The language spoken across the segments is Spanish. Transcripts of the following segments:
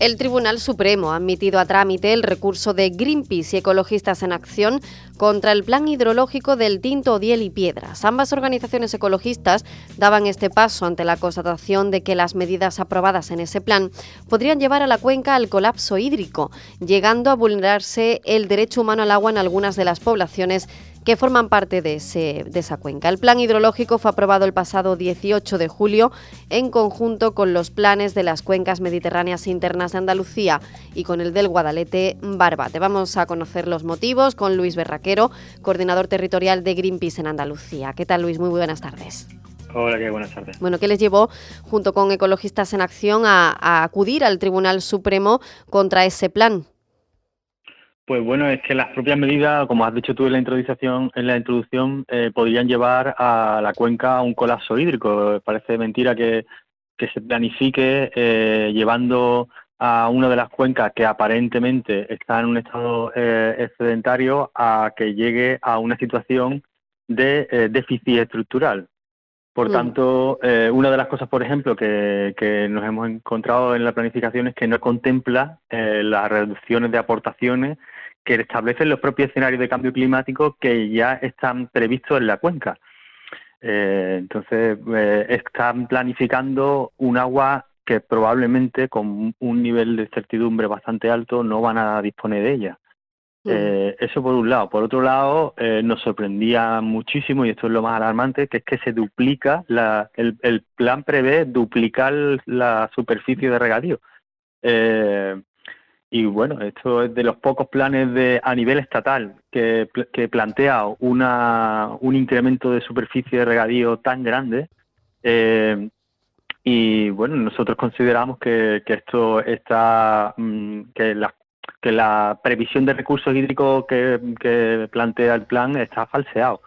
El Tribunal Supremo ha admitido a trámite el recurso de Greenpeace y Ecologistas en Acción contra el plan hidrológico del Tinto, Odiel y Piedras. Ambas organizaciones ecologistas daban este paso ante la constatación de que las medidas aprobadas en ese plan podrían llevar a la cuenca al colapso hídrico, llegando a vulnerarse el derecho humano al agua en algunas de las poblaciones que forman parte de, esa cuenca. El plan hidrológico fue aprobado el pasado 18 de julio en conjunto con los planes de las cuencas mediterráneas internas de Andalucía y con el del Guadalete Barbate. Vamos a conocer los motivos con Luis Berraquero, coordinador territorial de Greenpeace en Andalucía. ¿Qué tal Luis? Muy buenas tardes. Hola, qué buenas tardes. Bueno, ¿qué les llevó, junto con Ecologistas en Acción, a acudir al Tribunal Supremo contra ese plan? Pues bueno, es que las propias medidas, como has dicho tú en la introducción, en la introducción, eh, podrían llevar a la cuenca a un colapso hídrico. Parece mentira que, se planifique eh, llevando a una de las cuencas que aparentemente está en un estado eh, excedentario a que llegue a una situación de déficit estructural. Por mm. tanto, una de las cosas, por ejemplo, que, que, nos hemos encontrado en la planificación es que no contempla las reducciones de aportaciones que establecen los propios escenarios de cambio climático que ya están previstos en la cuenca. Eh, entonces, eh, están planificando un agua que probablemente con un nivel de certidumbre bastante alto no van a disponer de ella. Eh, eso por un lado. Por otro lado, nos sorprendía muchísimo, y esto es lo más alarmante, que es que se duplica, la, el, el plan prevé duplicar la superficie de regadío. Eh, y bueno, esto es de los pocos planes de, a nivel estatal que, que plantea una, un incremento de superficie de regadío tan grande. Eh, y bueno, nosotros consideramos que, que esto está, mm, que la, que la previsión de recursos hídricos que, que plantea el plan está falseado.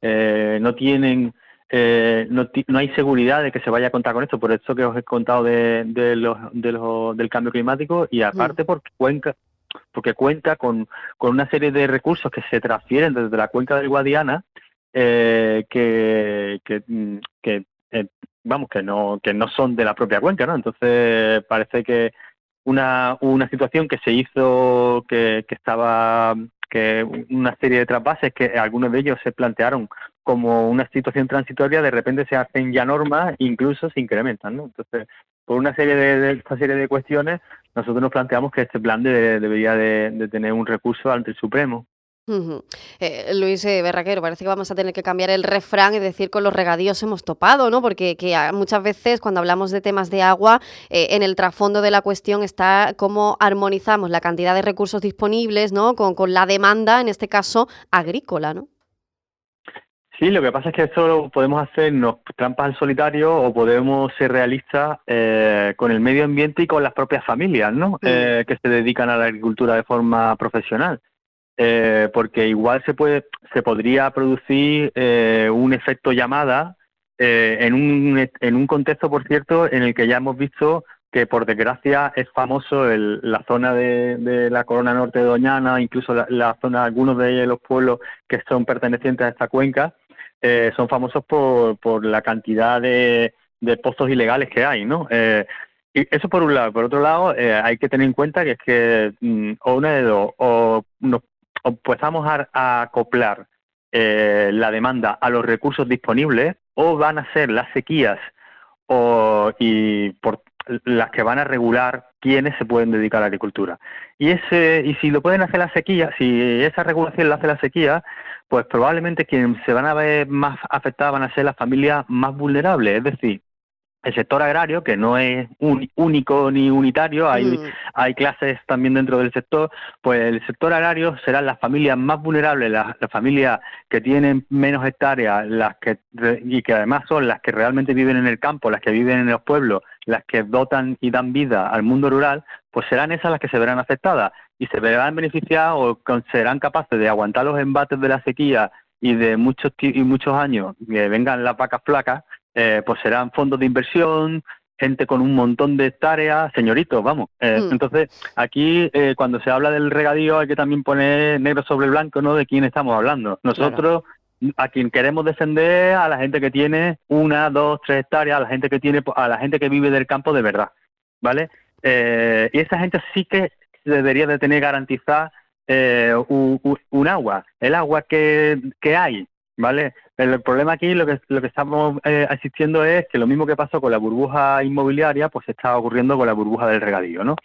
Eh, no tienen eh, no, no, hay seguridad de que se vaya a contar con esto, por eso que os he contado de, de los, de los, del cambio climático y aparte mm. porque cuenca porque cuenta con, con una serie de recursos que se transfieren desde la cuenca del Guadiana eh, que, que, que eh, vamos que no que no son de la propia cuenca, ¿no? Entonces parece que una, una situación que se hizo que, que estaba que una serie de trasvases que algunos de ellos se plantearon como una situación transitoria, de repente se hacen ya normas, incluso se incrementan, ¿no? Entonces, por una serie de, esta serie de cuestiones, nosotros nos planteamos que este plan debería de, tener un recurso ante el Supremo. Eh, Luis eh, Berraquero, parece que vamos a tener que cambiar el refrán y decir con los regadíos hemos topado, ¿no? Porque que muchas veces cuando hablamos de temas de agua, eh, en el trasfondo de la cuestión está cómo armonizamos la cantidad de recursos disponibles, ¿no? Con, con la demanda, en este caso, agrícola, ¿no? Sí, lo que pasa es que esto lo podemos hacernos trampas al solitario o podemos ser realistas eh, con el medio ambiente y con las propias familias, ¿no? Mm. Eh, que se dedican a la agricultura de forma profesional. Eh, porque igual se puede, se podría producir un efecto llamada en un en un contexto, por cierto, en el que ya hemos visto que por desgracia es famoso el, la zona de, la corona norte de Doñana, incluso la, la zona, algunos de los pueblos que son pertenecientes a esta cuenca, eh, son famosos por, por la cantidad de, de pozos ilegales que hay, ¿no? Eh, y eso por un lado. Por otro lado, eh, hay que tener en cuenta que es que mm, o una de dos, o nos empezamos a, acoplar la demanda a los recursos disponibles, o van a ser las sequías o, y por las que van a regular quiénes se pueden dedicar a la agricultura. Y ese y si lo pueden hacer la sequía, si esa regulación la hace la sequía, pues probablemente quienes se van a ver más afectadas van a ser las familias más vulnerables, es decir, el sector agrario, que no es único ni unitario, hay, mm. Hay clases también dentro del sector, pues el sector agrario serán las familias más vulnerables, las, familias que tienen menos hectáreas, las que y que además son las que realmente viven en el campo, las que viven en los pueblos, las que dotan y dan vida al mundo rural, pues serán esas las que se verán afectadas y se verán beneficiadas o serán capaces de aguantar los embates de la sequía y de muchos y muchos años que vengan las vacas flacas, eh, pues serán fondos de inversión, gente con un montón de tareas, señoritos, vamos. Eh, Mm. Entonces, aquí eh, cuando se habla del regadío hay que también poner negro sobre blanco, ¿no? De quién estamos hablando. Nosotros, a quien queremos defender, a la gente que tiene una, dos, tres hectáreas, a la gente que tiene, a la gente que vive del campo de verdad, ¿vale? Eh, y esa gente sí que debería de tener garantizada eh, un- un agua, el agua que, que hay, ¿vale? El problema aquí, lo que, lo que estamos eh, asistiendo es que lo mismo que pasó con la burbuja inmobiliaria, pues está ocurriendo con la burbuja del regadío, ¿no?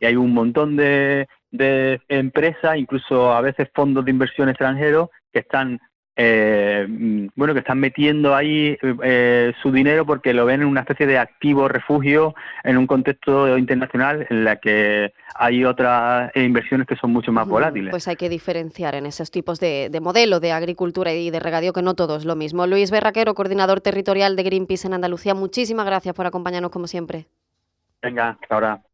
Y hay un montón de, de empresas, incluso a veces fondos de inversión extranjeros, que están eh, mm, bueno, que están metiendo ahí eh, su dinero porque lo ven en una especie de activo refugio en un contexto internacional en la que hay otras inversiones que son mucho más volátiles. Pues hay que diferenciar en esos tipos de, de modelo de agricultura y de regadío, que no todo es lo mismo. Luis Berraquero, coordinador territorial de Greenpeace en Andalucía, muchísimas gracias por acompañarnos como siempre. Venga, hasta ahora.